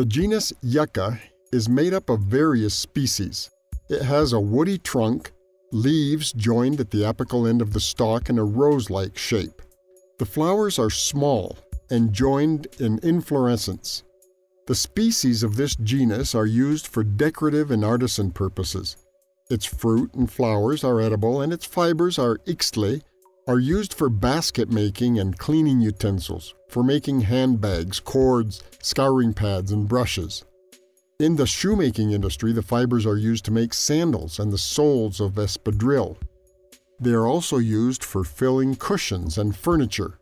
The genus Yucca is made up of various species. It has a woody trunk, leaves joined at the apical end of the stalk in a rose like shape. The flowers are small and joined in inflorescence. The species of this genus are used for decorative and artisan purposes. Its fruit and flowers are edible, and its fibers are ixtle, are used for basket making and cleaning utensils, for making handbags, cords, scouring pads, and brushes. In the shoemaking industry, the fibers are used to make sandals and the soles of espadrille. They are also used for filling cushions and furniture.